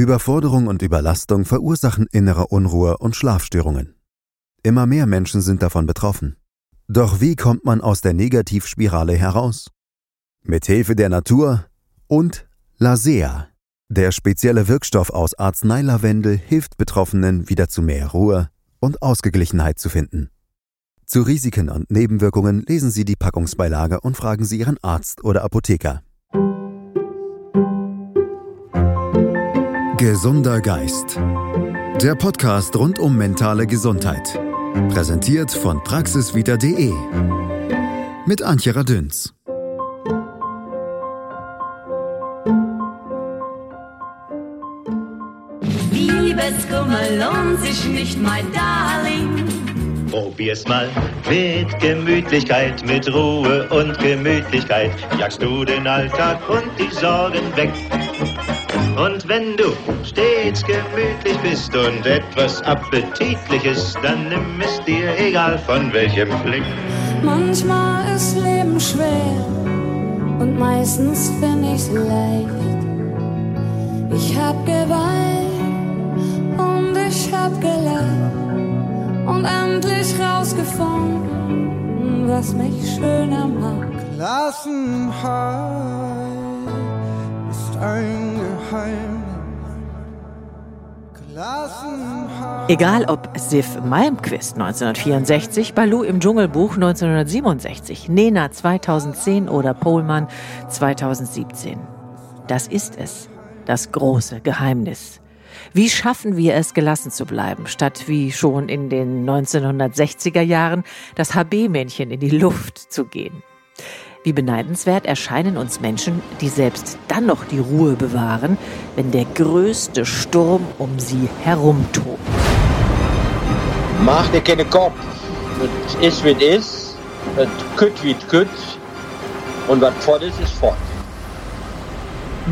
Überforderung und Überlastung verursachen innere Unruhe und Schlafstörungen. Immer mehr Menschen sind davon betroffen. Doch wie kommt man aus der Negativspirale heraus? Mit Hilfe der Natur und Lasea. Der spezielle Wirkstoff aus Arzneilavendel hilft Betroffenen wieder zu mehr Ruhe und Ausgeglichenheit zu finden. Zu Risiken und Nebenwirkungen lesen Sie die Packungsbeilage und fragen Sie Ihren Arzt oder Apotheker. Gesunder Geist. Der Podcast rund um mentale Gesundheit. Präsentiert von praxisvita.de. Mit Antje Radüns. Liebeskummer lohnt sich nicht, mein Darling. Probier's mal mit Gemütlichkeit, mit Ruhe und Gemütlichkeit. Jagst du den Alltag und die Sorgen weg. Und wenn du stets gemütlich bist und etwas Appetitliches, dann nimm es dir egal von welchem Flick. Manchmal ist Leben schwer und meistens find ich's leicht. Ich hab geweint und ich hab gelacht und endlich rausgefunden, was mich schöner macht. Geheimnis. Gelassenheit. Egal ob Sif Malmquist 1964, Balu im Dschungelbuch 1967, Nena 2010 oder Pohlmann 2017. Das ist es, das große Geheimnis. Wie schaffen wir es, gelassen zu bleiben, statt wie schon in den 1960er Jahren das HB-Männchen in die Luft zu gehen? Wie beneidenswert erscheinen uns Menschen, die selbst dann noch die Ruhe bewahren, wenn der größte Sturm um sie herum tobt. Mach dir keine Kopf. Es ist, wie es ist. Es kütt, wie es kütt. Und was fort ist, ist fort.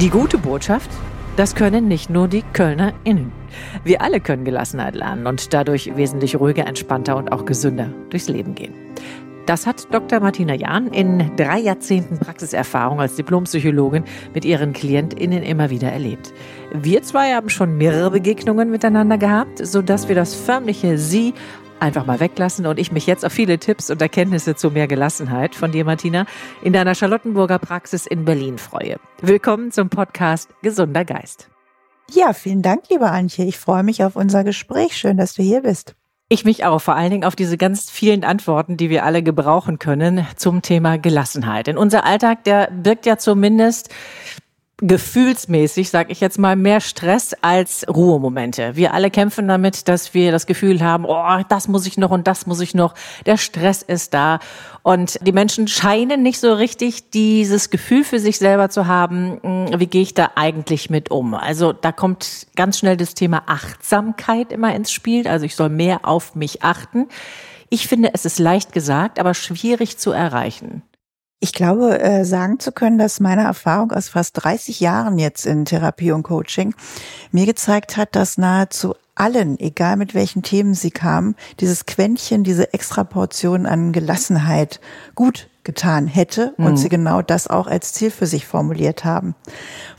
Die gute Botschaft, das können nicht nur die KölnerInnen. Wir alle können Gelassenheit lernen und dadurch wesentlich ruhiger, entspannter und auch gesünder durchs Leben gehen. Das hat Dr. Martina Jahn in drei Jahrzehnten Praxiserfahrung als Diplompsychologin mit ihren KlientInnen immer wieder erlebt. Wir zwei haben schon mehrere Begegnungen miteinander gehabt, sodass wir das förmliche Sie einfach mal weglassen und ich mich jetzt auf viele Tipps und Erkenntnisse zu mehr Gelassenheit von dir, Martina, in deiner Charlottenburger Praxis in Berlin freue. Willkommen zum Podcast Gesunder Geist. Ja, vielen Dank, liebe Antje. Ich freue mich auf unser Gespräch. Schön, dass du hier bist. Ich mich auch, vor allen Dingen auf diese ganz vielen Antworten, die wir alle gebrauchen können zum Thema Gelassenheit. Denn unser Alltag, der birgt ja zumindest gefühlsmäßig, sag ich jetzt mal, mehr Stress als Ruhemomente. Wir alle kämpfen damit, dass wir das Gefühl haben, oh, das muss ich noch und das muss ich noch. Der Stress ist da. Und die Menschen scheinen nicht so richtig dieses Gefühl für sich selber zu haben, hm, wie gehe ich da eigentlich mit um. Also da kommt ganz schnell das Thema Achtsamkeit immer ins Spiel. Also ich soll mehr auf mich achten. Ich finde, es ist leicht gesagt, aber schwierig zu erreichen. Ich glaube, äh, sagen zu können, dass meine Erfahrung aus fast 30 Jahren jetzt in Therapie und Coaching mir gezeigt hat, dass nahezu allen, egal mit welchen Themen sie kamen, dieses Quäntchen, diese Extraportion an Gelassenheit gut getan hätte und Mhm. sie genau das auch als Ziel für sich formuliert haben.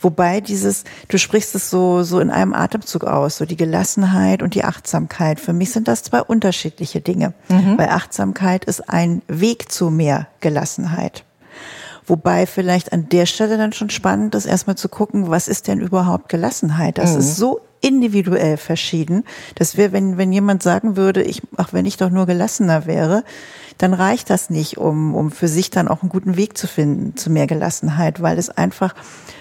Wobei dieses, du sprichst es so, so in einem Atemzug aus, so die Gelassenheit und die Achtsamkeit. Für mich sind das zwei unterschiedliche Dinge. Weil Achtsamkeit ist ein Weg zu mehr Gelassenheit. Wobei vielleicht an der Stelle dann schon spannend ist, erstmal zu gucken, was ist denn überhaupt Gelassenheit? Das ist so individuell verschieden, dass wir, wenn, wenn jemand sagen würde, ich, ach, wenn ich doch nur gelassener wäre, dann reicht das nicht, um, um für sich dann auch einen guten Weg zu finden zu mehr Gelassenheit, weil es einfach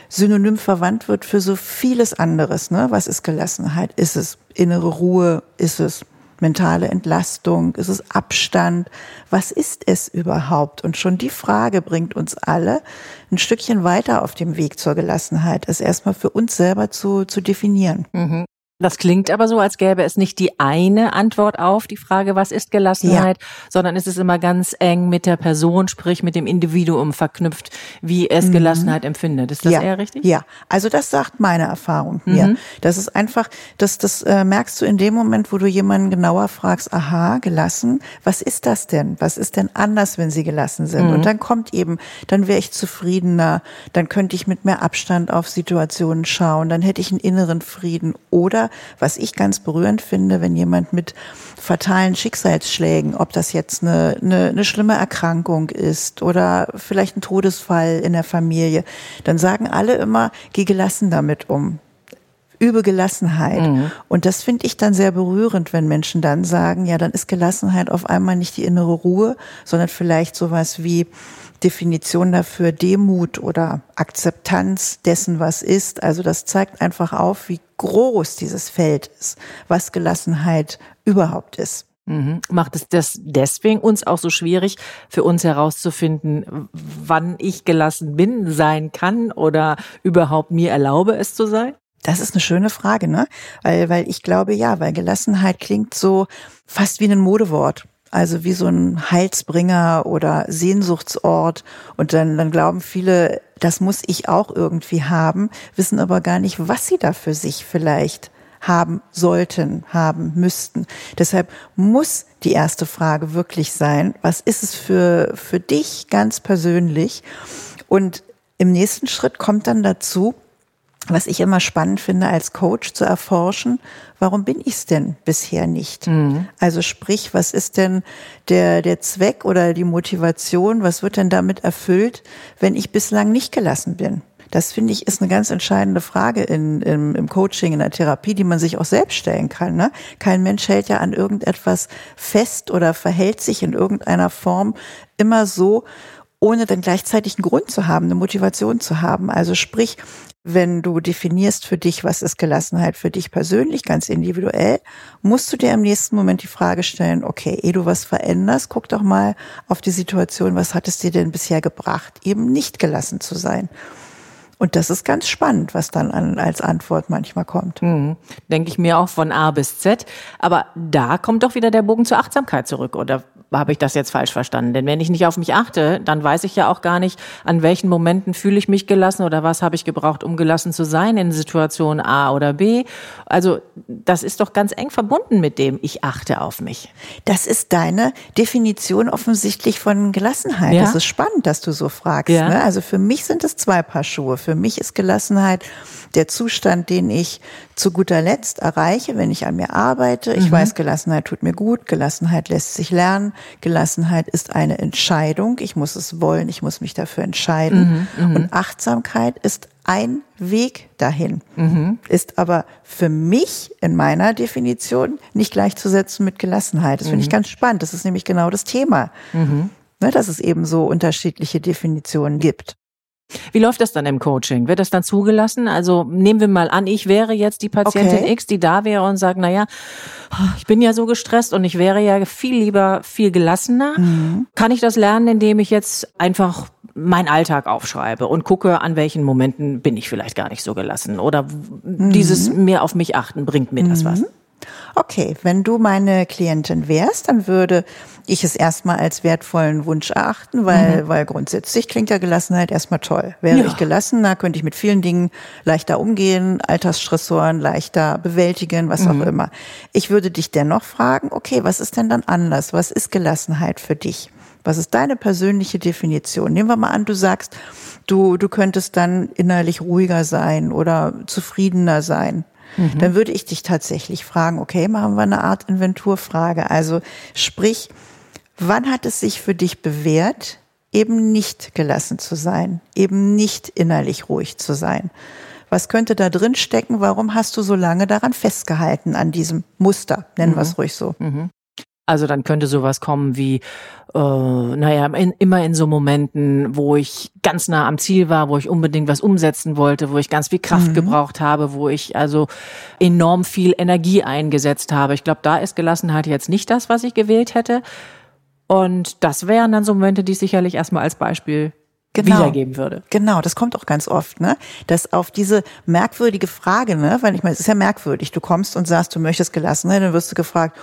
synonym verwandt wird für so vieles anderes. Ne? Was ist Gelassenheit? Ist es innere Ruhe? Ist es mentale Entlastung? Ist es Abstand? Was ist es überhaupt? Und schon die Frage bringt uns alle ein Stückchen weiter auf dem Weg zur Gelassenheit, es erstmal für uns selber zu, zu definieren. Das klingt aber so, als gäbe es nicht die eine Antwort auf die Frage, was ist Gelassenheit, ja. sondern es ist immer ganz eng mit der Person, sprich mit dem Individuum verknüpft, wie es mhm. Gelassenheit empfindet. Ist das ja. eher richtig? Ja, also das sagt meine Erfahrung mir. Mhm. Das ist einfach, das, das äh, merkst du in dem Moment, wo du jemanden genauer fragst, aha, gelassen, was ist das denn? Was ist denn anders, wenn sie gelassen sind? Mhm. Und dann kommt eben, dann wäre ich zufriedener, dann könnte ich mit mehr Abstand auf Situationen schauen, dann hätte ich einen inneren Frieden oder was ich ganz berührend finde, wenn jemand mit fatalen Schicksalsschlägen, ob das jetzt eine, eine, eine schlimme Erkrankung ist oder vielleicht ein Todesfall in der Familie, dann sagen alle immer, geh gelassen damit um übe Gelassenheit. Mhm. Und das finde ich dann sehr berührend, wenn Menschen dann sagen, ja, dann ist Gelassenheit auf einmal nicht die innere Ruhe, sondern vielleicht sowas wie, Definition dafür Demut oder Akzeptanz dessen, was ist. Also das zeigt einfach auf, wie groß dieses Feld ist, was Gelassenheit überhaupt ist. Mhm. Macht es das deswegen uns auch so schwierig, für uns herauszufinden, wann ich gelassen bin, sein kann oder überhaupt mir erlaube, es zu sein? Das ist eine schöne Frage, ne? Weil, weil ich glaube, ja, weil Gelassenheit klingt so fast wie ein Modewort. Also wie so ein Heilsbringer oder Sehnsuchtsort. Und dann, dann glauben viele, das muss ich auch irgendwie haben, wissen aber gar nicht, was sie da für sich vielleicht haben sollten, haben müssten. Deshalb muss die erste Frage wirklich sein, was ist es für, für dich ganz persönlich? Und im nächsten Schritt kommt dann dazu, was ich immer spannend finde als Coach zu erforschen, warum bin ich es denn bisher nicht? Mhm. Also sprich, was ist denn der, der Zweck oder die Motivation, was wird denn damit erfüllt, wenn ich bislang nicht gelassen bin? Das finde ich ist eine ganz entscheidende Frage in, im, im Coaching, in der Therapie, die man sich auch selbst stellen kann. Ne? Kein Mensch hält ja an irgendetwas fest oder verhält sich in irgendeiner Form immer so, ohne dann gleichzeitig einen Grund zu haben, eine Motivation zu haben. Also sprich, wenn du definierst für dich, was ist Gelassenheit für dich persönlich, ganz individuell, musst du dir im nächsten Moment die Frage stellen, okay, ehe du was veränderst, guck doch mal auf die Situation, was hat es dir denn bisher gebracht, eben nicht gelassen zu sein. Und das ist ganz spannend, was dann an, als Antwort manchmal kommt. Mhm. Denke ich mir auch von A bis Z. Aber da kommt doch wieder der Bogen zur Achtsamkeit zurück. Oder habe ich das jetzt falsch verstanden? Denn wenn ich nicht auf mich achte, dann weiß ich ja auch gar nicht, an welchen Momenten fühle ich mich gelassen oder was habe ich gebraucht, um gelassen zu sein in Situation A oder B. Also das ist doch ganz eng verbunden mit dem, ich achte auf mich. Das ist deine Definition offensichtlich von Gelassenheit. Ja? Das ist spannend, dass du so fragst. Ja. Ne? Also für mich sind es zwei Paar Schuhe. Für mich ist Gelassenheit der Zustand, den ich zu guter Letzt erreiche, wenn ich an mir arbeite. Ich mhm. weiß, Gelassenheit tut mir gut. Gelassenheit lässt sich lernen. Gelassenheit ist eine Entscheidung. Ich muss es wollen. Ich muss mich dafür entscheiden. Mhm, mhm. Und Achtsamkeit ist ein Weg dahin. Mhm. Ist aber für mich in meiner Definition nicht gleichzusetzen mit Gelassenheit. Das finde ich mhm. ganz spannend. Das ist nämlich genau das Thema. Mhm. Ne, dass es eben so unterschiedliche Definitionen gibt. Wie läuft das dann im Coaching? Wird das dann zugelassen? Also nehmen wir mal an, ich wäre jetzt die Patientin okay. X, die da wäre und sagt, na ja, ich bin ja so gestresst und ich wäre ja viel lieber viel gelassener. Mhm. Kann ich das lernen, indem ich jetzt einfach meinen Alltag aufschreibe und gucke, an welchen Momenten bin ich vielleicht gar nicht so gelassen oder mhm. dieses mehr auf mich achten bringt mir das was? Okay, wenn du meine Klientin wärst, dann würde ich es erstmal als wertvollen Wunsch erachten, weil, mhm. weil grundsätzlich klingt ja Gelassenheit erstmal toll. Wäre ja. ich gelassener, könnte ich mit vielen Dingen leichter umgehen, Alltagsstressoren leichter bewältigen, was mhm. auch immer. Ich würde dich dennoch fragen, okay, was ist denn dann anders? Was ist Gelassenheit für dich? Was ist deine persönliche Definition? Nehmen wir mal an, du sagst, du, du könntest dann innerlich ruhiger sein oder zufriedener sein. Mhm. Dann würde ich dich tatsächlich fragen, okay, machen wir eine Art Inventurfrage. Also sprich, wann hat es sich für dich bewährt, eben nicht gelassen zu sein, eben nicht innerlich ruhig zu sein? Was könnte da drin stecken? Warum hast du so lange daran festgehalten, an diesem Muster? Nennen mhm. wir es ruhig so. Mhm. Also dann könnte sowas kommen wie, äh, naja, in, immer in so Momenten, wo ich ganz nah am Ziel war, wo ich unbedingt was umsetzen wollte, wo ich ganz viel Kraft mhm. gebraucht habe, wo ich also enorm viel Energie eingesetzt habe. Ich glaube, da ist Gelassenheit jetzt nicht das, was ich gewählt hätte. Und das wären dann so Momente, die ich sicherlich erstmal als Beispiel wiedergeben würde. Genau, das kommt auch ganz oft, ne? Dass auf diese merkwürdige Frage, ne? Weil ich meine, es ist ja merkwürdig. Du kommst und sagst, du möchtest gelassen, ne? Dann wirst du gefragt,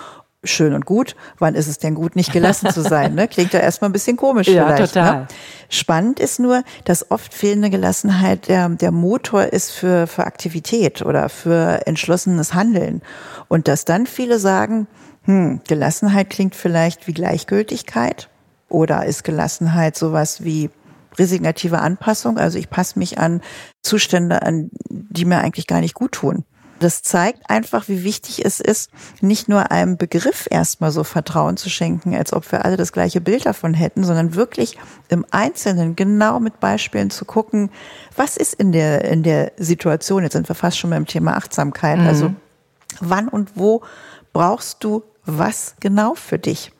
schön und gut. Wann ist es denn gut, nicht gelassen zu sein? Ne? Klingt ja erstmal ein bisschen komisch Ja, vielleicht. total. Ne? Spannend ist nur, dass oft fehlende Gelassenheit der, der Motor ist für, für Aktivität oder für entschlossenes Handeln. Und dass dann viele sagen, hm, Gelassenheit klingt vielleicht wie Gleichgültigkeit oder ist Gelassenheit sowas wie resignative Anpassung, also ich passe mich an Zustände an, die mir eigentlich gar nicht gut tun. Das zeigt einfach, wie wichtig es ist, nicht nur einem Begriff erstmal so Vertrauen zu schenken, als ob wir alle das gleiche Bild davon hätten, sondern wirklich im Einzelnen genau mit Beispielen zu gucken, was ist in der, in der Situation, jetzt sind wir fast schon beim Thema Achtsamkeit, also wann und wo brauchst du was genau für dich?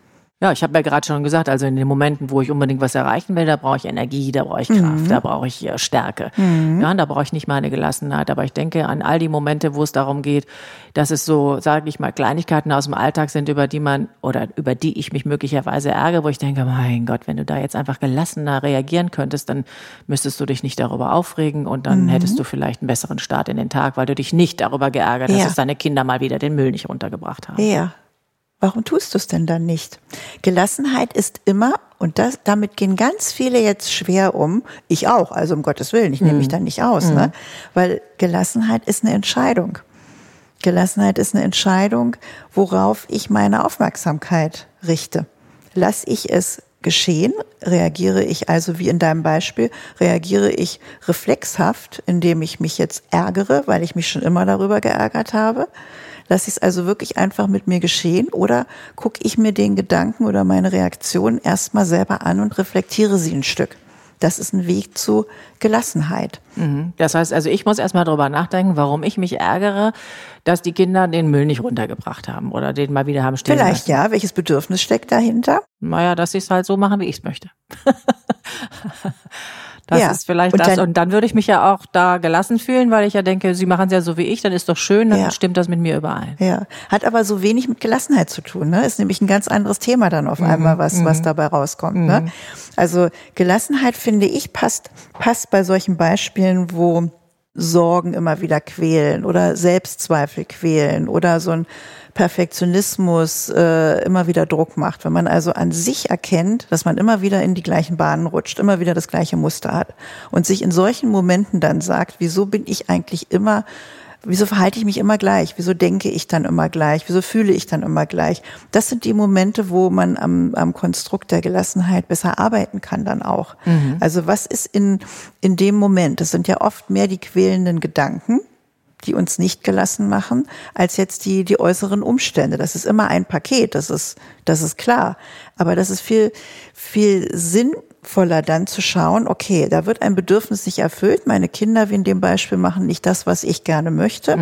Ja, ich habe ja gerade schon gesagt, also in den Momenten, wo ich unbedingt was erreichen will, da brauche ich Energie, da brauche ich Kraft, da brauche ich äh, Stärke. Ja, und da brauche ich nicht meine Gelassenheit. Aber ich denke an all die Momente, wo es darum geht, dass es so, sage ich mal, Kleinigkeiten aus dem Alltag sind, über die man oder über die ich mich möglicherweise ärgere, wo ich denke, mein Gott, wenn du da jetzt einfach gelassener reagieren könntest, dann müsstest du dich nicht darüber aufregen und dann hättest du vielleicht einen besseren Start in den Tag, weil du dich nicht darüber geärgert hast, Ja. dass deine Kinder mal wieder den Müll nicht runtergebracht haben. Ja. Warum tust du es denn dann nicht? Gelassenheit ist immer, und das, damit gehen ganz viele jetzt schwer um, ich auch, also um Gottes Willen, ich nehme mich da nicht aus, ne? weil Gelassenheit ist eine Entscheidung. Gelassenheit ist eine Entscheidung, worauf ich meine Aufmerksamkeit richte. Lass ich es geschehen, reagiere ich also wie in deinem Beispiel, reagiere ich reflexhaft, indem ich mich jetzt ärgere, weil ich mich schon immer darüber geärgert habe. Lass ich es also wirklich einfach mit mir geschehen oder gucke ich mir den Gedanken oder meine Reaktion erstmal selber an und reflektiere sie ein Stück. Das ist ein Weg zu Gelassenheit. Mhm. Das heißt, also ich muss erstmal drüber nachdenken, warum ich mich ärgere, dass die Kinder den Müll nicht runtergebracht haben oder den mal wieder haben stehen Vielleicht lassen. ja, welches Bedürfnis steckt dahinter? Naja, dass sie es halt so machen, wie ich es möchte. das Ja. ist vielleicht Und das. dann- und dann würde ich mich ja auch da gelassen fühlen, weil ich ja denke, sie machen es ja so wie ich, dann ist doch schön, dann Ja. stimmt das mit mir überein. Ja, hat aber so wenig mit Gelassenheit zu tun. Ne? Ist nämlich ein ganz anderes Thema dann auf einmal, was, was dabei rauskommt. Ne? Also Gelassenheit, finde ich, passt, passt bei solchen Beispielen, wo Sorgen immer wieder quälen oder Selbstzweifel quälen oder so ein Perfektionismus äh, immer wieder Druck macht. Wenn man also an sich erkennt, dass man immer wieder in die gleichen Bahnen rutscht, immer wieder das gleiche Muster hat und sich in solchen Momenten dann sagt, wieso bin ich eigentlich immer Wieso verhalte ich mich immer gleich? Wieso denke ich dann immer gleich? Wieso fühle ich dann immer gleich? Das sind die Momente, wo man am, am Konstrukt der Gelassenheit besser arbeiten kann dann auch. Also was ist in, in dem Moment? Das sind ja oft mehr die quälenden Gedanken, die uns nicht gelassen machen, als jetzt die, die äußeren Umstände. Das ist immer ein Paket, das ist, das ist klar. Aber das ist viel, viel sinnvoller dann zu schauen, okay, da wird ein Bedürfnis nicht erfüllt. Meine Kinder, wie in dem Beispiel, machen nicht das, was ich gerne möchte.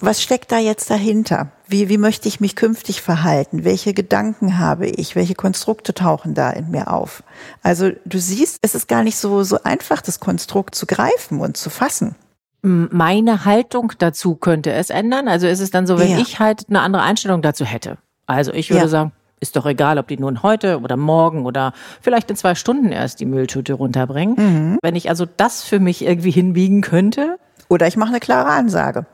Was steckt da jetzt dahinter? Wie, wie möchte ich mich künftig verhalten? Welche Gedanken habe ich? Welche Konstrukte tauchen da in mir auf? Also du siehst, es ist gar nicht so, so einfach, das Konstrukt zu greifen und zu fassen. Meine Haltung dazu könnte es ändern. Also ist es dann so, wenn Ja. ich halt eine andere Einstellung dazu hätte. Also ich würde Ja. sagen, ist doch egal, ob die nun heute oder morgen oder vielleicht in zwei Stunden erst die Mülltüte runterbringen. Mhm. Wenn ich also das für mich irgendwie hinbiegen könnte, Oder ich mache eine klare Ansage.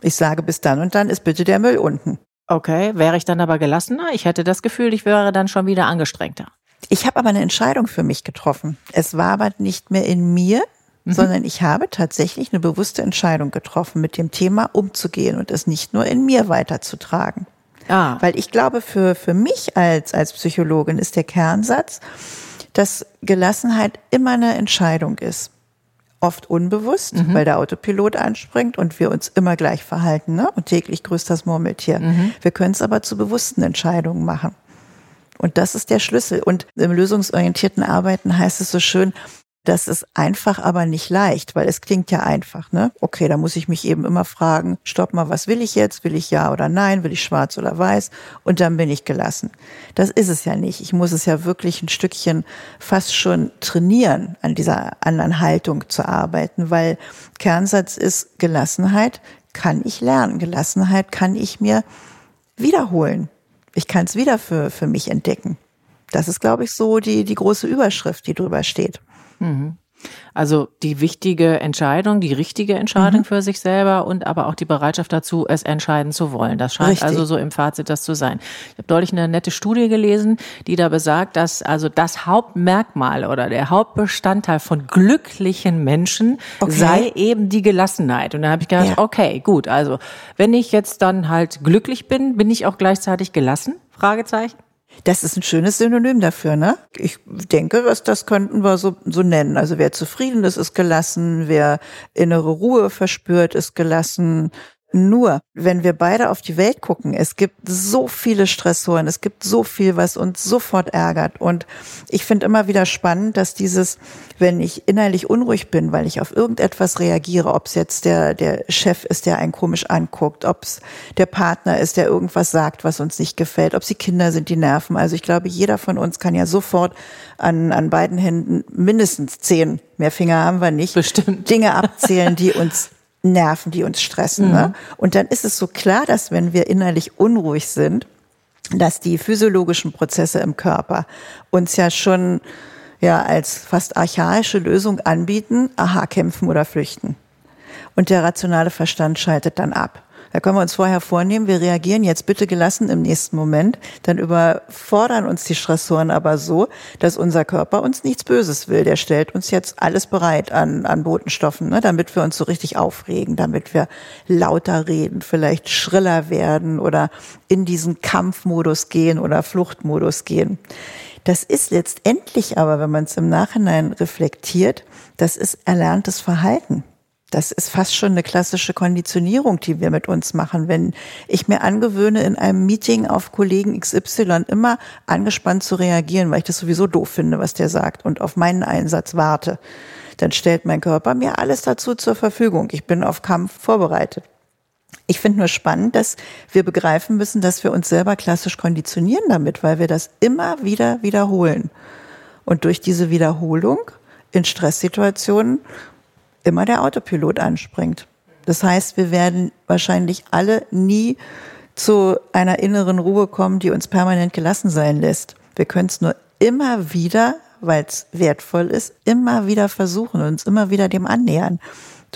Ich sage, bis dann und dann ist bitte der Müll unten. okay, wäre ich dann aber gelassener? Ich hätte das Gefühl, ich wäre dann schon wieder angestrengter. Ich habe aber eine Entscheidung für mich getroffen. Es war aber nicht mehr in mir, sondern ich habe tatsächlich eine bewusste Entscheidung getroffen, mit dem Thema umzugehen und es nicht nur in mir weiterzutragen. Ah, Weil ich glaube, für, für mich als, als Psychologin ist der Kernsatz, dass Gelassenheit immer eine Entscheidung ist. Oft unbewusst, weil der Autopilot anspringt und wir uns immer gleich verhalten. Ne? Und täglich grüßt das Murmeltier. Wir können es aber zu bewussten Entscheidungen machen. Und das ist der Schlüssel. Und im lösungsorientierten Arbeiten heißt es so schön, das ist einfach, aber nicht leicht, weil es klingt ja einfach, ne? Okay, da muss ich mich eben immer fragen, stopp mal, was will ich jetzt? Will ich ja oder nein? Will ich schwarz oder weiß? Und dann bin ich gelassen. Das ist es ja nicht. Ich muss es ja wirklich ein Stückchen fast schon trainieren, an dieser anderen Haltung zu arbeiten, weil Kernsatz ist Gelassenheit kann ich lernen. Gelassenheit kann ich mir wiederholen. Ich kann es wieder für, für mich entdecken. Das ist, glaube ich, so die, die große Überschrift, die drüber steht. Mhm. Also die wichtige Entscheidung, die richtige Entscheidung mhm. für sich selber und aber auch die Bereitschaft dazu, es entscheiden zu wollen. Das scheint Richtig. also so im Fazit das zu sein. Ich habe deutlich eine nette Studie gelesen, die da besagt, dass also das Hauptmerkmal oder der Hauptbestandteil von glücklichen Menschen okay. sei eben die Gelassenheit. Und da habe ich gedacht, ja. okay, gut, also wenn ich jetzt dann halt glücklich bin, bin ich auch gleichzeitig gelassen? Fragezeichen. Das ist ein schönes Synonym dafür, ne? Ich denke, was das könnten wir so, so nennen. Also wer zufrieden ist, ist gelassen, wer innere Ruhe verspürt, ist gelassen, nur, wenn wir beide auf die Welt gucken, es gibt so viele Stressoren, es gibt so viel, was uns sofort ärgert. Und ich finde immer wieder spannend, dass dieses, wenn ich innerlich unruhig bin, weil ich auf irgendetwas reagiere, ob es jetzt der, der Chef ist, der einen komisch anguckt, ob es der Partner ist, der irgendwas sagt, was uns nicht gefällt, ob es die Kinder sind, die nerven. Also ich glaube, jeder von uns kann ja sofort an, an beiden Händen mindestens zehn, mehr Finger haben wir nicht, Bestimmt. Dinge abzählen, die uns Nerven, die uns stressen. Ne? Mhm. Ne? Und dann ist es so klar, dass wenn wir innerlich unruhig sind, dass die physiologischen Prozesse im Körper uns ja schon ja als fast archaische Lösung anbieten, aha, kämpfen oder flüchten. Und der rationale Verstand schaltet dann ab. Da können wir uns vorher vornehmen, wir reagieren jetzt bitte gelassen im nächsten Moment, dann überfordern uns die Stressoren aber so, dass unser Körper uns nichts Böses will. Der stellt uns jetzt alles bereit an, an Botenstoffen, ne, damit wir uns so richtig aufregen, damit wir lauter reden, vielleicht schriller werden oder in diesen Kampfmodus gehen oder Fluchtmodus gehen. Das ist letztendlich aber, wenn man es im Nachhinein reflektiert, das ist erlerntes Verhalten. Das ist fast schon eine klassische Konditionierung, die wir mit uns machen. Wenn ich mir angewöhne, in einem Meeting auf Kollegen XY immer angespannt zu reagieren, weil ich das sowieso doof finde, was der sagt und auf meinen Einsatz warte, dann stellt mein Körper mir alles dazu zur Verfügung. Ich bin auf Kampf vorbereitet. Ich finde nur spannend, dass wir begreifen müssen, dass wir uns selber klassisch konditionieren damit, weil wir das immer wieder wiederholen. Und durch diese Wiederholung in Stresssituationen immer der Autopilot anspringt. Das heißt, wir werden wahrscheinlich alle nie zu einer inneren Ruhe kommen, die uns permanent gelassen sein lässt. Wir können es nur immer wieder, weil es wertvoll ist, immer wieder versuchen uns immer wieder dem annähern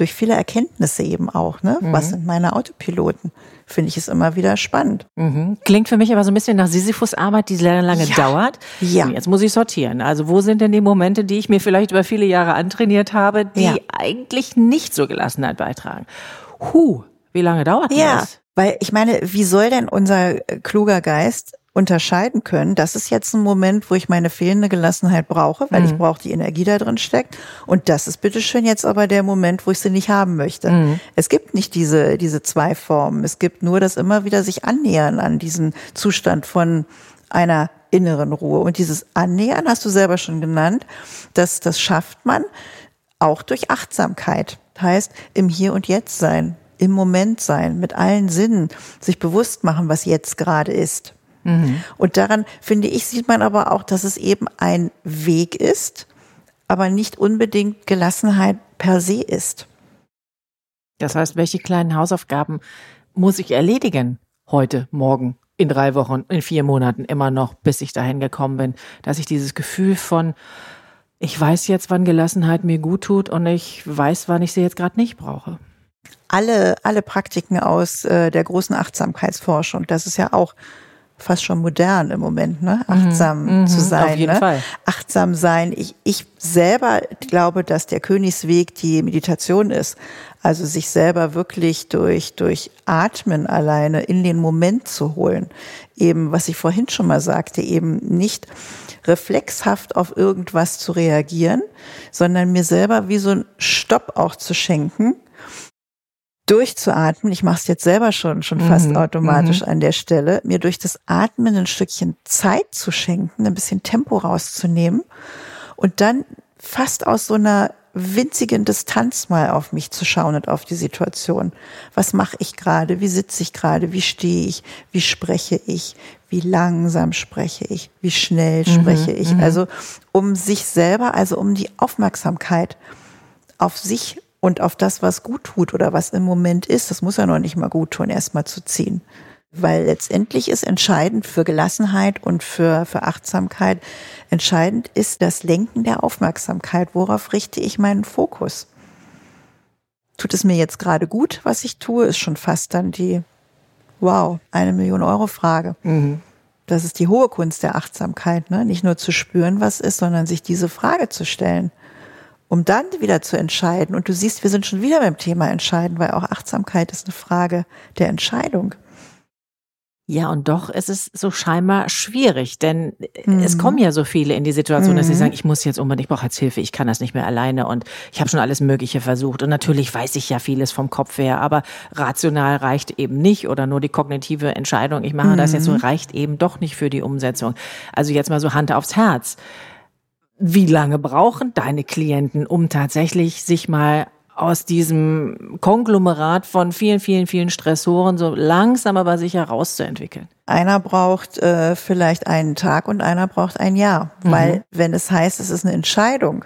durch viele Erkenntnisse eben auch. Ne? Mhm. Was sind meine Autopiloten? Finde ich es immer wieder spannend. Mhm. Klingt für mich aber so ein bisschen nach Sisyphus-Arbeit, die sehr lange ja. dauert. Ja. Jetzt muss ich sortieren. Also wo sind denn die Momente, die ich mir vielleicht über viele Jahre antrainiert habe, die ja. eigentlich nicht zur Gelassenheit beitragen? Huh, wie lange dauert ja. das? Weil ich meine, wie soll denn unser kluger Geist unterscheiden können, das ist jetzt ein Moment, wo ich meine fehlende Gelassenheit brauche, weil mhm. ich brauche die Energie da drin steckt. Und das ist bitteschön jetzt aber der Moment, wo ich sie nicht haben möchte. Mhm. Es gibt nicht diese, diese zwei Formen. Es gibt nur das immer wieder sich annähern an diesen Zustand von einer inneren Ruhe. Und dieses Annähern hast du selber schon genannt, das, das schafft man auch durch Achtsamkeit. Das heißt, im Hier und Jetzt sein, im Moment sein, mit allen Sinnen, sich bewusst machen, was jetzt gerade ist. Mhm. Und daran, finde ich, sieht man aber auch, dass es eben ein Weg ist, aber nicht unbedingt Gelassenheit per se ist. Das heißt, welche kleinen Hausaufgaben muss ich erledigen heute, morgen, in drei Wochen, in vier Monaten immer noch, bis ich dahin gekommen bin, dass ich dieses Gefühl von, ich weiß jetzt, wann Gelassenheit mir gut tut und ich weiß, wann ich sie jetzt gerade nicht brauche. Alle, alle Praktiken aus äh, der großen Achtsamkeitsforschung, das ist ja auch fast schon modern im Moment, ne? Achtsam mhm, zu sein. Auf jeden ne? Fall. Achtsam sein. Ich, ich selber glaube, dass der Königsweg die Meditation ist. Also sich selber wirklich durch, durch Atmen alleine in den Moment zu holen. Eben, was ich vorhin schon mal sagte, eben nicht reflexhaft auf irgendwas zu reagieren, sondern mir selber wie so ein Stopp auch zu schenken durchzuatmen, ich mache es jetzt selber schon, schon fast mhm. automatisch mhm. an der Stelle, mir durch das Atmen ein Stückchen Zeit zu schenken, ein bisschen Tempo rauszunehmen und dann fast aus so einer winzigen Distanz mal auf mich zu schauen und auf die Situation. Was mache ich gerade? Wie sitze ich gerade? Wie stehe ich? Wie spreche ich? Wie langsam spreche ich? Wie schnell mhm. spreche mhm. ich? Also um sich selber, also um die Aufmerksamkeit auf sich und auf das, was gut tut oder was im Moment ist, das muss ja noch nicht mal gut tun, erstmal zu ziehen. Weil letztendlich ist entscheidend für Gelassenheit und für, für Achtsamkeit, entscheidend ist das Lenken der Aufmerksamkeit. Worauf richte ich meinen Fokus? Tut es mir jetzt gerade gut, was ich tue, ist schon fast dann die, wow, eine Million Euro Frage. Mhm. Das ist die hohe Kunst der Achtsamkeit, ne? nicht nur zu spüren, was ist, sondern sich diese Frage zu stellen, um dann wieder zu entscheiden. Und du siehst, wir sind schon wieder beim Thema Entscheiden, weil auch Achtsamkeit ist eine Frage der Entscheidung. Ja, und doch ist es so scheinbar schwierig, denn Mhm. es kommen ja so viele in die Situation, dass sie Mhm. sagen, ich muss jetzt unbedingt, ich brauche jetzt Hilfe, ich kann das nicht mehr alleine und ich habe schon alles Mögliche versucht. Und natürlich weiß ich ja vieles vom Kopf her, aber rational reicht eben nicht oder nur die kognitive Entscheidung, ich mache das jetzt so, Mhm. reicht eben doch nicht für die Umsetzung. Also jetzt mal so Hand aufs Herz. Wie lange brauchen deine Klienten, um tatsächlich sich mal aus diesem Konglomerat von vielen, vielen, vielen Stressoren so langsam aber sicher rauszuentwickeln? Einer braucht äh, vielleicht einen Tag und einer braucht ein Jahr. Weil wenn es heißt, es ist eine Entscheidung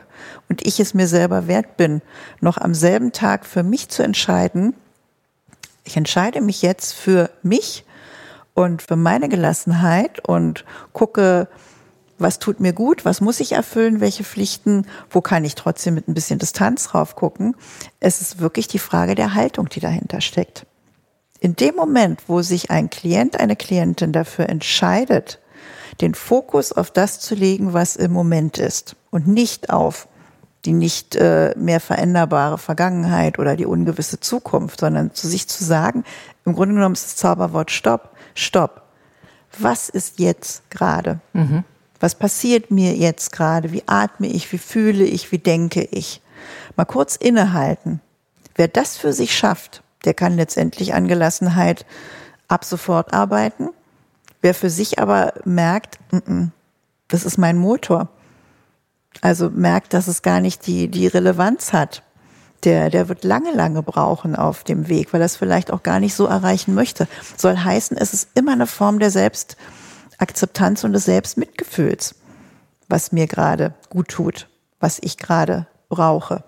und ich es mir selber wert bin, noch am selben Tag für mich zu entscheiden, ich entscheide mich jetzt für mich und für meine Gelassenheit und gucke, was tut mir gut, was muss ich erfüllen, welche Pflichten, wo kann ich trotzdem mit ein bisschen Distanz drauf gucken. Es ist wirklich die Frage der Haltung, die dahinter steckt. In dem Moment, wo sich ein Klient, eine Klientin dafür entscheidet, den Fokus auf das zu legen, was im Moment ist und nicht auf die nicht äh, mehr veränderbare Vergangenheit oder die ungewisse Zukunft, sondern zu sich zu sagen, im Grunde genommen ist das Zauberwort Stopp, Stopp. Was ist jetzt gerade? Was passiert mir jetzt gerade? Wie atme ich? Wie fühle ich? Wie denke ich? Mal kurz innehalten. Wer das für sich schafft, der kann letztendlich an Gelassenheit ab sofort arbeiten. Wer für sich aber merkt, "Mm, mm, das ist mein Motor, also merkt, dass es gar nicht die, die Relevanz hat, der, der wird lange, lange brauchen auf dem Weg, weil er es vielleicht auch gar nicht so erreichen möchte. Soll heißen, es ist immer eine Form der Selbstakzeptanz und des Selbstmitgefühls, was mir gerade gut tut, was ich gerade brauche.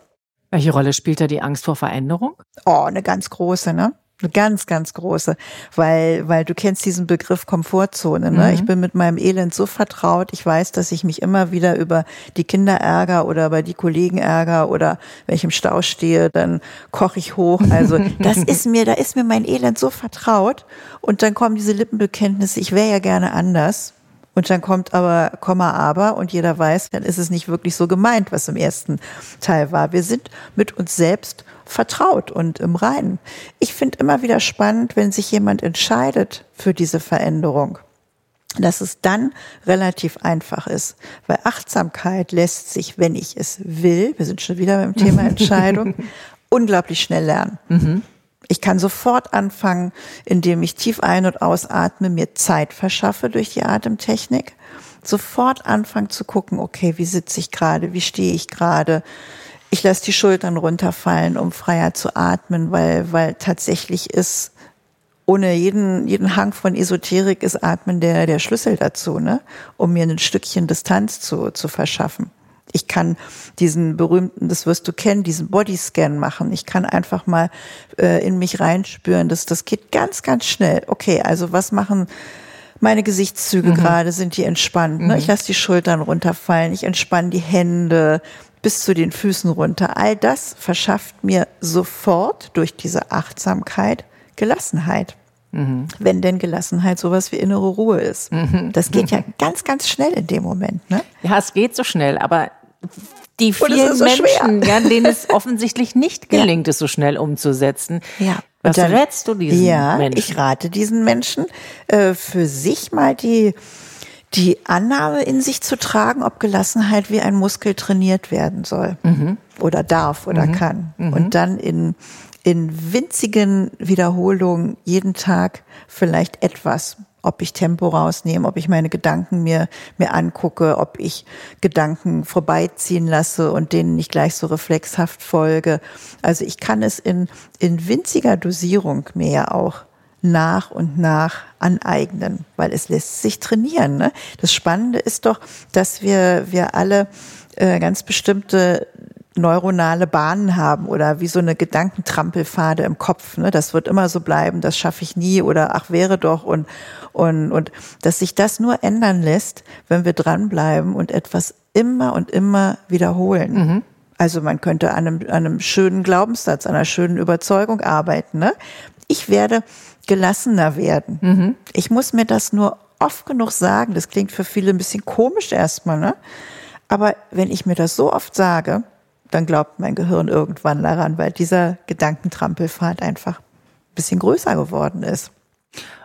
Welche Rolle spielt da die Angst vor Veränderung? Oh, eine ganz große, ne? Eine ganz, ganz große, weil, weil du kennst diesen Begriff Komfortzone. Ne? Mhm. Ich bin mit meinem Elend so vertraut. Ich weiß, dass ich mich immer wieder über die Kinder ärgere oder über die Kollegen ärgere oder wenn ich im Stau stehe, dann koche ich hoch. Also das ist mir, da ist mir mein Elend so vertraut. Und dann kommen diese Lippenbekenntnisse, ich wäre ja gerne anders. Und dann kommt aber Komma aber und jeder weiß, dann ist es nicht wirklich so gemeint, was im ersten Teil war. Wir sind mit uns selbst vertraut und im Reinen. Ich finde immer wieder spannend, wenn sich jemand entscheidet für diese Veränderung, dass es dann relativ einfach ist, weil Achtsamkeit lässt sich, wenn ich es will, wir sind schon wieder beim Thema Entscheidung, unglaublich schnell lernen. Ich kann sofort anfangen, indem ich tief ein- und ausatme, mir Zeit verschaffe durch die Atemtechnik. Sofort anfangen zu gucken, okay, wie sitze ich gerade, wie stehe ich gerade. Ich lasse die Schultern runterfallen, um freier zu atmen, weil, weil tatsächlich ist ohne jeden, jeden Hang von Esoterik ist Atmen der, der Schlüssel dazu, ne? um mir ein Stückchen Distanz zu, zu verschaffen. Ich kann diesen berühmten, das wirst du kennen, diesen Bodyscan machen. Ich kann einfach mal äh, in mich reinspüren. Das, das geht ganz, ganz schnell. Okay, also was machen meine Gesichtszüge gerade? Sind die entspannt? Ne? Ich lasse die Schultern runterfallen. Ich entspanne die Hände bis zu den Füßen runter. All das verschafft mir sofort durch diese Achtsamkeit Gelassenheit. Wenn denn Gelassenheit sowas wie innere Ruhe ist. Das geht ja ganz, ganz schnell in dem Moment. Ne? Ja, es geht so schnell, aber die vielen so Menschen, schwer. ja, denen es offensichtlich nicht gelingt, es so schnell umzusetzen. Ja. Was Und dann- rätst du diesen ja, Menschen? ich rate diesen Menschen, äh, für sich mal die, die Annahme in sich zu tragen, ob Gelassenheit wie ein Muskel trainiert werden soll. Mhm. Oder darf oder kann. Und dann in, in winzigen Wiederholungen jeden Tag vielleicht etwas. Ob ich Tempo rausnehme, ob ich meine Gedanken mir, mir angucke, ob ich Gedanken vorbeiziehen lasse und denen nicht gleich so reflexhaft folge. Also ich kann es in, in winziger Dosierung mir ja auch nach und nach aneignen, weil es lässt sich trainieren. Ne? Das Spannende ist doch, dass wir, wir alle äh, ganz bestimmte neuronale Bahnen haben oder wie so eine Gedankentrampelpfade im Kopf. Ne? Das wird immer so bleiben, das schaffe ich nie oder ach wäre doch und und und dass sich das nur ändern lässt, wenn wir dranbleiben und etwas immer und immer wiederholen. Also man könnte an einem, an einem schönen Glaubenssatz, an einer schönen Überzeugung arbeiten. Ne? Ich werde gelassener werden. Ich muss mir das nur oft genug sagen. Das klingt für viele ein bisschen komisch erstmal, ne? Aber wenn ich mir das so oft sage, dann glaubt mein Gehirn irgendwann daran, weil dieser Gedankentrampelfahrt einfach ein bisschen größer geworden ist.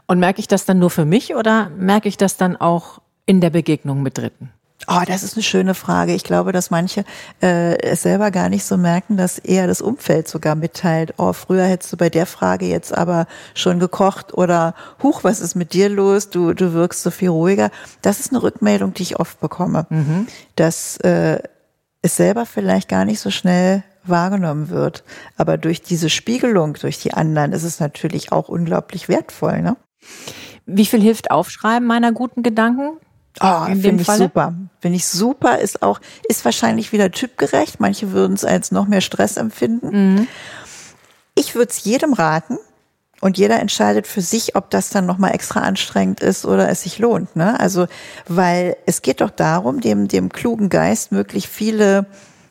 Und merke ich das dann nur für mich oder merke ich das dann auch in der Begegnung mit Dritten? Oh, das ist eine schöne Frage. Ich glaube, dass manche äh, es selber gar nicht so merken, dass eher das Umfeld sogar mitteilt. Oh, früher hättest du bei der Frage jetzt aber schon gekocht oder Huch, was ist mit dir los? Du, du wirkst so viel ruhiger. Das ist eine Rückmeldung, die ich oft bekomme, dass äh, es selber vielleicht gar nicht so schnell wahrgenommen wird. Aber durch diese Spiegelung, durch die anderen, ist es natürlich auch unglaublich wertvoll. Ne? Wie viel hilft Aufschreiben meiner guten Gedanken? Oh, finde ich Falle? super. Finde ich super, ist auch, ist wahrscheinlich wieder typgerecht. Manche würden es als noch mehr Stress empfinden. Ich würde es jedem raten. Und jeder entscheidet für sich, ob das dann nochmal extra anstrengend ist oder es sich lohnt. Ne? Also, weil es geht doch darum, dem, dem klugen Geist möglich viele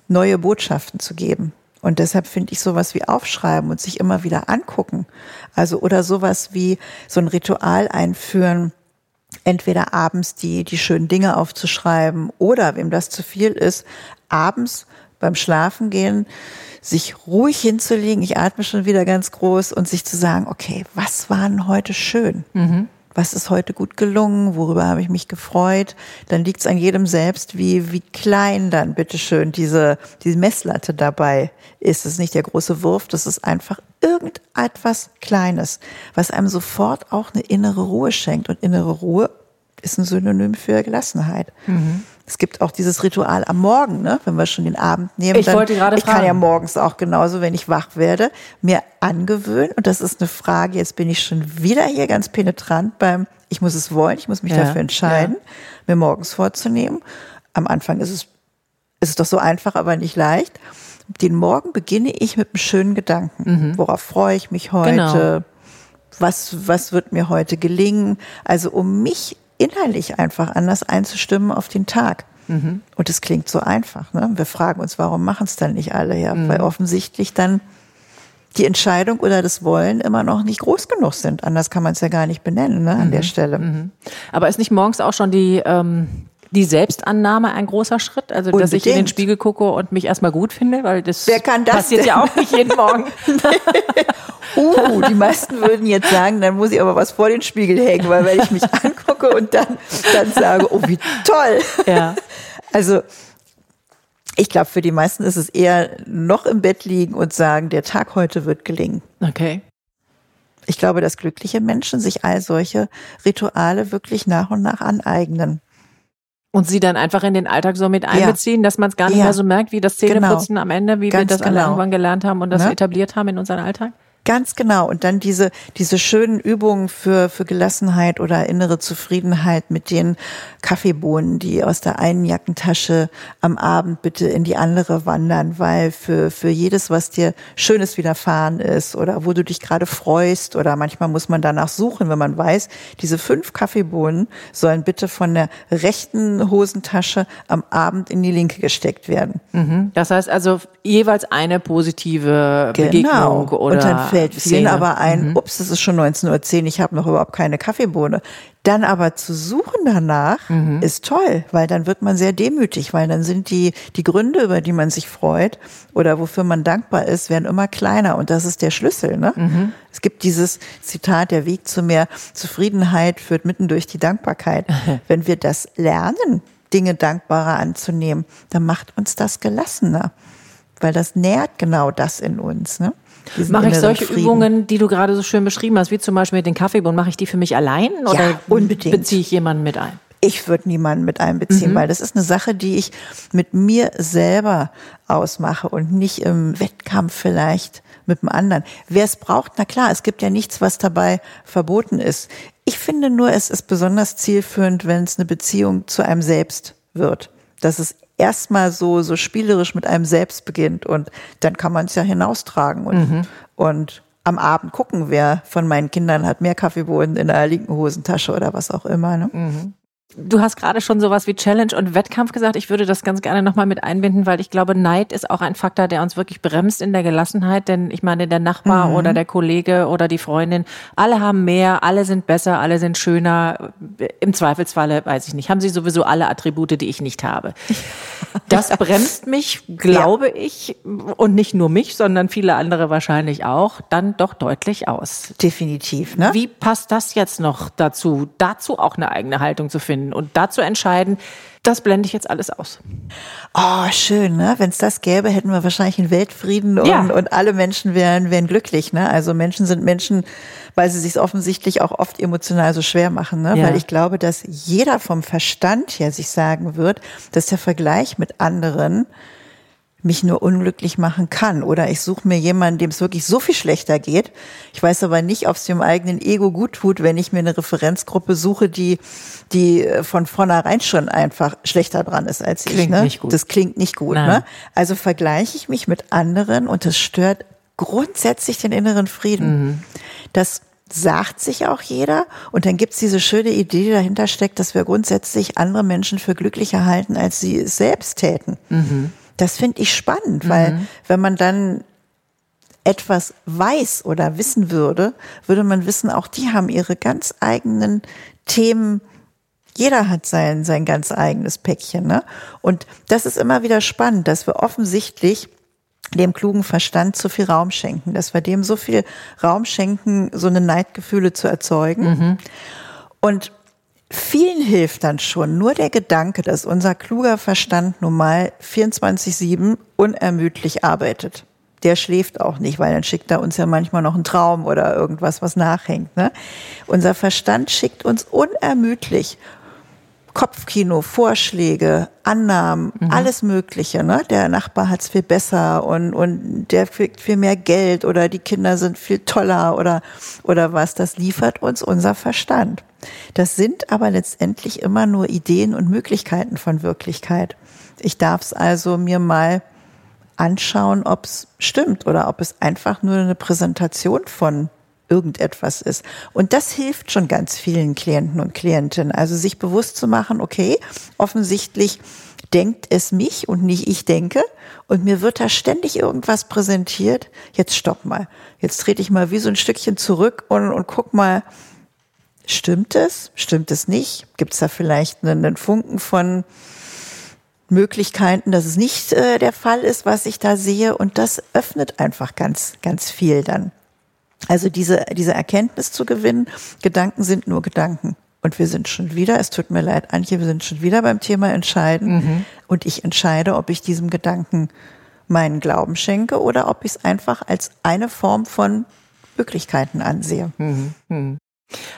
neue Botschaften zu geben. Und deshalb finde ich sowas wie aufschreiben und sich immer wieder angucken. Also, oder sowas wie so ein Ritual einführen, entweder abends die, die schönen Dinge aufzuschreiben oder, wem das zu viel ist, abends beim Schlafengehen sich ruhig hinzulegen, ich atme schon wieder ganz groß und sich zu sagen, okay, was war denn heute schön? Was ist heute gut gelungen? Worüber habe ich mich gefreut? Dann liegt es an jedem selbst, wie, wie klein dann bitteschön diese, diese Messlatte dabei ist. Es ist nicht der große Wurf, das ist einfach irgendetwas Kleines, was einem sofort auch eine innere Ruhe schenkt. Und innere Ruhe ist ein Synonym für Gelassenheit. Es gibt auch dieses Ritual am Morgen, ne? wenn wir schon den Abend nehmen. Ich wollte gerade Ich kann fragen. ja morgens auch genauso, wenn ich wach werde, mir angewöhnen. Und das ist eine Frage, jetzt bin ich schon wieder hier ganz penetrant beim, ich muss es wollen, ich muss mich Ja, dafür entscheiden, mir morgens vorzunehmen. Am Anfang ist es, ist es doch so einfach, aber nicht leicht. Den Morgen beginne ich mit einem schönen Gedanken. Worauf freue ich mich heute? Genau. was, was wird mir heute gelingen? Also um mich innerlich einfach anders einzustimmen auf den Tag. Und es klingt so einfach. Ne? Wir fragen uns, warum machen es dann nicht alle? Ja, weil offensichtlich dann die Entscheidung oder das Wollen immer noch nicht groß genug sind. Anders kann man es ja gar nicht benennen ne, an der Stelle. Aber ist nicht morgens auch schon die, ähm, die Selbstannahme ein großer Schritt? Also, dass ich in den Unbedingt. Spiegel gucke und mich erstmal gut finde, weil das, Wer kann das passiert ja denn? auch nicht jeden Morgen. Uh, die meisten würden jetzt sagen, dann muss ich aber was vor den Spiegel hängen, weil wenn ich mich angucke und dann, dann sage, oh, wie toll. Ja. Also ich glaube, für die meisten ist es eher noch im Bett liegen und sagen, der Tag heute wird gelingen. Okay. Ich glaube, dass glückliche Menschen sich all solche Rituale wirklich nach und nach aneignen. Und sie dann einfach in den Alltag so mit einbeziehen, dass man es gar nicht Ja. mehr so merkt, wie das Zähneputzen am Ende, wie wir Ganz das alle genau. irgendwann gelernt haben und das Ne? etabliert haben in unseren Alltag? Ganz genau. Und dann diese, diese schönen Übungen für, für Gelassenheit oder innere Zufriedenheit mit den Kaffeebohnen, die aus der einen Jackentasche am Abend bitte in die andere wandern, weil für, für jedes, was dir Schönes widerfahren ist oder wo du dich gerade freust oder manchmal muss man danach suchen, wenn man weiß, diese fünf Kaffeebohnen sollen bitte von der rechten Hosentasche am Abend in die linke gesteckt werden. Das heißt also jeweils eine positive Begegnung oder Genau. Und dann fällt vielen Szene. aber ein, ups, es ist schon 19.10 Uhr, ich habe noch überhaupt keine Kaffeebohne. Dann aber zu suchen danach ist toll, weil dann wird man sehr demütig, weil dann sind die, die Gründe, über die man sich freut oder wofür man dankbar ist, werden immer kleiner und das ist der Schlüssel. Ne? Es gibt dieses Zitat, der Weg zu mehr Zufriedenheit führt mitten durch die Dankbarkeit. Wenn wir das lernen, Dinge dankbarer anzunehmen, dann macht uns das gelassener, weil das nährt genau das in uns. Ne? Mache ich solche Frieden. Übungen, die du gerade so schön beschrieben hast, wie zum Beispiel mit den Kaffeebohnen, mache ich die für mich allein oder unbedingt. beziehe ich jemanden mit ein? Ich würde niemanden mit einbeziehen, weil das ist eine Sache, die ich mit mir selber ausmache und nicht im Wettkampf vielleicht mit dem anderen. Wer es braucht, na klar, es gibt ja nichts, was dabei verboten ist. Ich finde nur, es ist besonders zielführend, wenn es eine Beziehung zu einem selbst wird. Dass es erstmal so, so spielerisch mit einem selbst beginnt und dann kann man es ja hinaustragen und, Mhm. und am Abend gucken, wer von meinen Kindern hat mehr Kaffeebohnen in der linken Hosentasche oder was auch immer. Ne? Mhm. Du hast gerade schon sowas wie Challenge und Wettkampf gesagt. Ich würde das ganz gerne nochmal mit einbinden, weil ich glaube, Neid ist auch ein Faktor, der uns wirklich bremst in der Gelassenheit. Denn ich meine, der Nachbar oder der Kollege oder die Freundin, alle haben mehr, alle sind besser, alle sind schöner. Im Zweifelsfalle, weiß ich nicht, haben sie sowieso alle Attribute, die ich nicht habe. Das bremst mich, glaube ich, und nicht nur mich, sondern viele andere wahrscheinlich auch, dann doch deutlich aus. Definitiv. Ne? Wie passt das jetzt noch dazu, dazu auch eine eigene Haltung zu finden und dazu entscheiden, das blende ich jetzt alles aus. Oh, schön, ne? Wenn es das gäbe, hätten wir wahrscheinlich einen Weltfrieden und, Ja. und alle Menschen wären, wären glücklich, ne? Also Menschen sind Menschen, weil sie sich offensichtlich auch oft emotional so schwer machen, ne? Ja. Weil ich glaube, dass jeder vom Verstand her sich sagen wird, dass der Vergleich mit anderen mich nur unglücklich machen kann. Oder ich suche mir jemanden, dem es wirklich so viel schlechter geht. Ich weiß aber nicht, ob es dem eigenen Ego gut tut, wenn ich mir eine Referenzgruppe suche, die, die äh, von vornherein schon einfach schlechter dran ist als ich. Klingt Ne? nicht gut. Das klingt nicht gut. Nein. Ne? Also vergleiche ich mich mit anderen und das stört grundsätzlich den inneren Frieden. Mhm. Das sagt sich auch jeder. Und dann gibt's diese schöne Idee, die dahinter steckt, dass wir grundsätzlich andere Menschen für glücklicher halten, als sie es selbst täten. Mhm. Das finde ich spannend, weil wenn man dann etwas weiß oder wissen würde, würde man wissen, auch die haben ihre ganz eigenen Themen. Jeder hat sein, sein ganz eigenes Päckchen. Ne? Und das ist immer wieder spannend, dass wir offensichtlich dem klugen Verstand zu viel Raum schenken, dass wir dem so viel Raum schenken, so eine Neidgefühle zu erzeugen. Und vielen hilft dann schon nur der Gedanke, dass unser kluger Verstand nun mal 24-7 unermüdlich arbeitet. Der schläft auch nicht, weil dann schickt er uns ja manchmal noch einen Traum oder irgendwas, was nachhängt. Ne? Unser Verstand schickt uns unermüdlich Kopfkino, Vorschläge, Annahmen, alles Mögliche. Ne? Der Nachbar hat's viel besser und, und der kriegt viel mehr Geld oder die Kinder sind viel toller oder, oder was. Das liefert uns unser Verstand. Das sind aber letztendlich immer nur Ideen und Möglichkeiten von Wirklichkeit. Ich darf es also mir mal anschauen, ob es stimmt oder ob es einfach nur eine Präsentation von irgendetwas ist. Und das hilft schon ganz vielen Klienten und Klientinnen. Also sich bewusst zu machen, okay, offensichtlich denkt es mich und nicht ich denke. Und mir wird da ständig irgendwas präsentiert. Jetzt stopp mal. Jetzt trete ich mal wie so ein Stückchen zurück und, und guck mal, stimmt es? Stimmt es nicht? Gibt es da vielleicht einen, einen Funken von Möglichkeiten, dass es nicht äh, der Fall ist, was ich da sehe? Und das öffnet einfach ganz, ganz viel dann. Also diese, diese Erkenntnis zu gewinnen, Gedanken sind nur Gedanken. Und wir sind schon wieder, es tut mir leid, Antje, wir sind schon wieder beim Thema Entscheiden. Und ich entscheide, ob ich diesem Gedanken meinen Glauben schenke oder ob ich es einfach als eine Form von Möglichkeiten ansehe.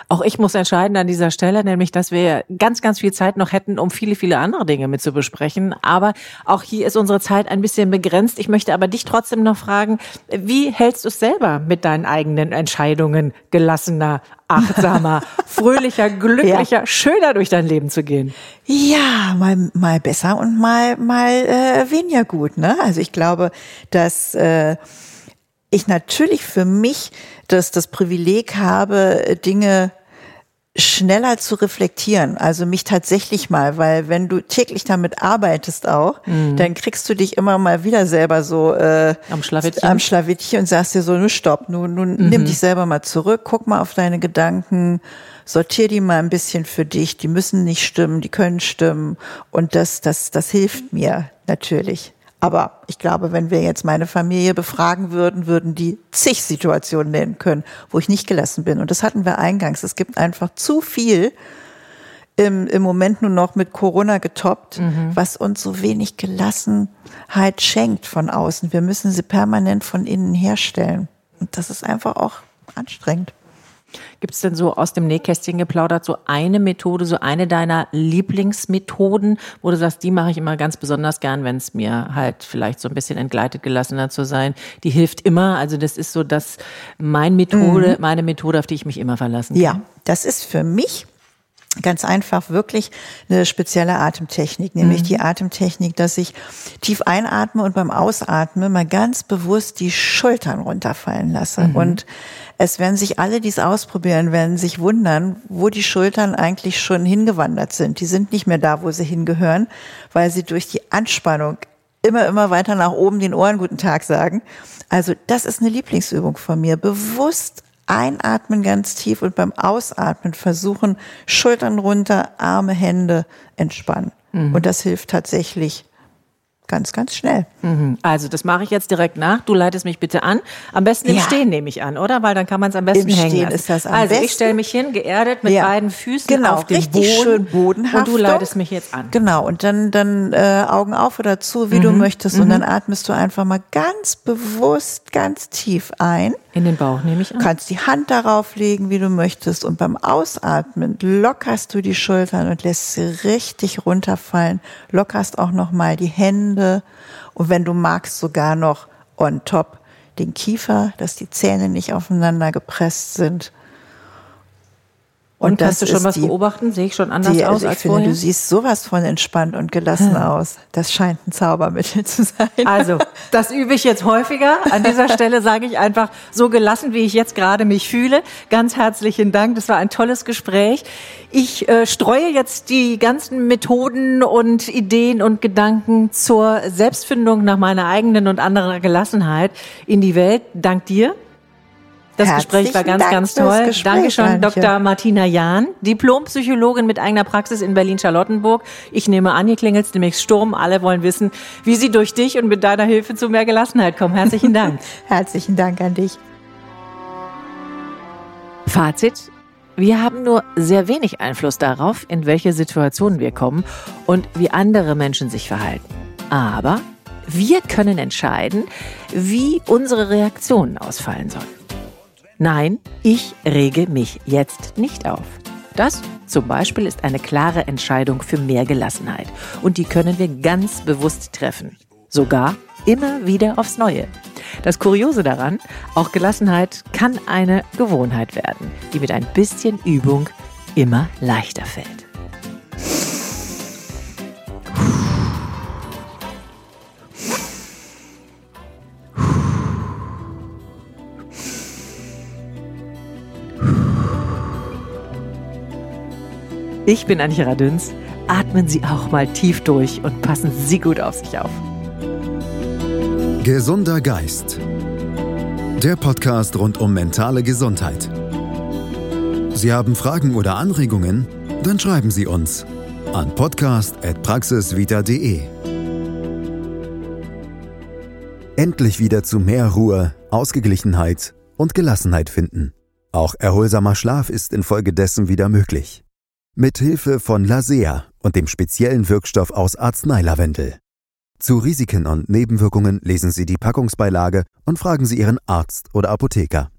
Auch ich muss entscheiden an dieser Stelle, nämlich, dass wir ganz, ganz viel Zeit noch hätten, um viele, viele andere Dinge mit zu besprechen. Aber auch hier ist unsere Zeit ein bisschen begrenzt. Ich möchte aber dich trotzdem noch fragen, wie hältst du es selber mit deinen eigenen Entscheidungen gelassener, achtsamer, fröhlicher, glücklicher, schöner durch dein Leben zu gehen? Ja, mal, mal besser und mal, mal äh, weniger gut. Ne? Also ich glaube, dass äh, ich natürlich für mich das, das Privileg habe, Dinge schneller zu reflektieren, also mich tatsächlich mal, weil wenn du täglich damit arbeitest auch, dann kriegst du dich immer mal wieder selber so äh, Am Schlawittchen? am Schlawittchen und sagst dir so, nun stopp, nun, nun nimm dich selber mal zurück, guck mal auf deine Gedanken, sortier die mal ein bisschen für dich, die müssen nicht stimmen, die können stimmen und das, das, das hilft mir natürlich. Aber ich glaube, wenn wir jetzt meine Familie befragen würden, würden die zig Situationen nennen können, wo ich nicht gelassen bin. Und das hatten wir eingangs. Es gibt einfach zu viel im, im Moment nur noch mit Corona getoppt, was uns so wenig Gelassenheit schenkt von außen. Wir müssen sie permanent von innen herstellen. Und das ist einfach auch anstrengend. Gibt es denn so aus dem Nähkästchen geplaudert so eine Methode, so eine deiner Lieblingsmethoden, wo du sagst, die mache ich immer ganz besonders gern, wenn es mir halt vielleicht so ein bisschen entgleitet gelassener zu sein. Die hilft immer. Also das ist so das mein Methode, meine Methode, auf die ich mich immer verlassen kann. Ja, das ist für mich Ganz einfach wirklich eine spezielle Atemtechnik, nämlich Mhm. die Atemtechnik, dass ich tief einatme und beim Ausatmen mal ganz bewusst die Schultern runterfallen lasse. Mhm. Und es werden sich alle, die es ausprobieren, werden sich wundern, wo die Schultern eigentlich schon hingewandert sind. Die sind nicht mehr da, wo sie hingehören, weil sie durch die Anspannung immer, immer weiter nach oben den Ohren guten Tag sagen. Also das ist eine Lieblingsübung von mir. Bewusst einatmen ganz tief und beim Ausatmen versuchen, Schultern runter, Arme, Hände entspannen. Und das hilft tatsächlich ganz, ganz schnell. Also, das mache ich jetzt direkt nach. Du leitest mich bitte an. Am besten im Ja. Stehen nehme ich an, oder? Weil dann kann man es am besten Im hängen Stehen lassen. ist das am also, ich besten. stelle mich hin, geerdet mit Ja. beiden Füßen Genau, auf den richtig Boden. schön bodenhaft. Und du leitest mich jetzt an. Genau, und dann, dann äh, Augen auf oder zu, wie Mhm. du möchtest. Und dann atmest du einfach mal ganz bewusst, ganz tief ein. In den Bauch nehme ich an. kannst die Hand darauf legen, wie du möchtest. Und beim Ausatmen lockerst du die Schultern und lässt sie richtig runterfallen. Lockerst auch nochmal die Hände. Und wenn du magst, sogar noch on top den Kiefer, dass die Zähne nicht aufeinander gepresst sind. Und, das kannst du schon was die- beobachten? Sehe ich schon anders Die, aus also ich als finde, vorher? du siehst sowas von entspannt und gelassen aus. Das scheint ein Zaubermittel zu sein. Also, das übe ich jetzt häufiger. An dieser Stelle sage ich einfach, so gelassen, wie ich jetzt gerade mich fühle. Ganz herzlichen Dank. Das war ein tolles Gespräch. Ich äh, streue jetzt die ganzen Methoden und Ideen und Gedanken zur Selbstfindung nach meiner eigenen und anderer Gelassenheit in die Welt. Dank dir. Das Gespräch war Herzlichen ganz, Dank ganz toll. Gespräch, Dankeschön, Antje. Dr. Martina Jahn, Diplompsychologin mit eigener Praxis in Berlin-Charlottenburg. Ich nehme an, hier klingelt demnächst Sturm. Alle wollen wissen, wie sie durch dich und mit deiner Hilfe zu mehr Gelassenheit kommen. Herzlichen Dank. Herzlichen Dank an dich. Fazit. Wir haben nur sehr wenig Einfluss darauf, in welche Situationen wir kommen und wie andere Menschen sich verhalten. Aber wir können entscheiden, wie unsere Reaktionen ausfallen sollen. Nein, ich rege mich jetzt nicht auf. Das zum Beispiel ist eine klare Entscheidung für mehr Gelassenheit. Und die können wir ganz bewusst treffen. Sogar immer wieder aufs Neue. Das Kuriose daran, auch Gelassenheit kann eine Gewohnheit werden, die mit ein bisschen Übung immer leichter fällt. Ich bin Antje Radüns. Atmen Sie auch mal tief durch und passen Sie gut auf sich auf. Gesunder Geist. Der Podcast rund um mentale Gesundheit. Sie haben Fragen oder Anregungen? Dann schreiben Sie uns an podcast.praxisvita.de. Endlich wieder zu mehr Ruhe, Ausgeglichenheit und Gelassenheit finden. Auch erholsamer Schlaf ist infolgedessen wieder möglich. Mit Hilfe von Lasea und dem speziellen Wirkstoff aus Arzneilavendel. Zu Risiken und Nebenwirkungen lesen Sie die Packungsbeilage und fragen Sie Ihren Arzt oder Apotheker.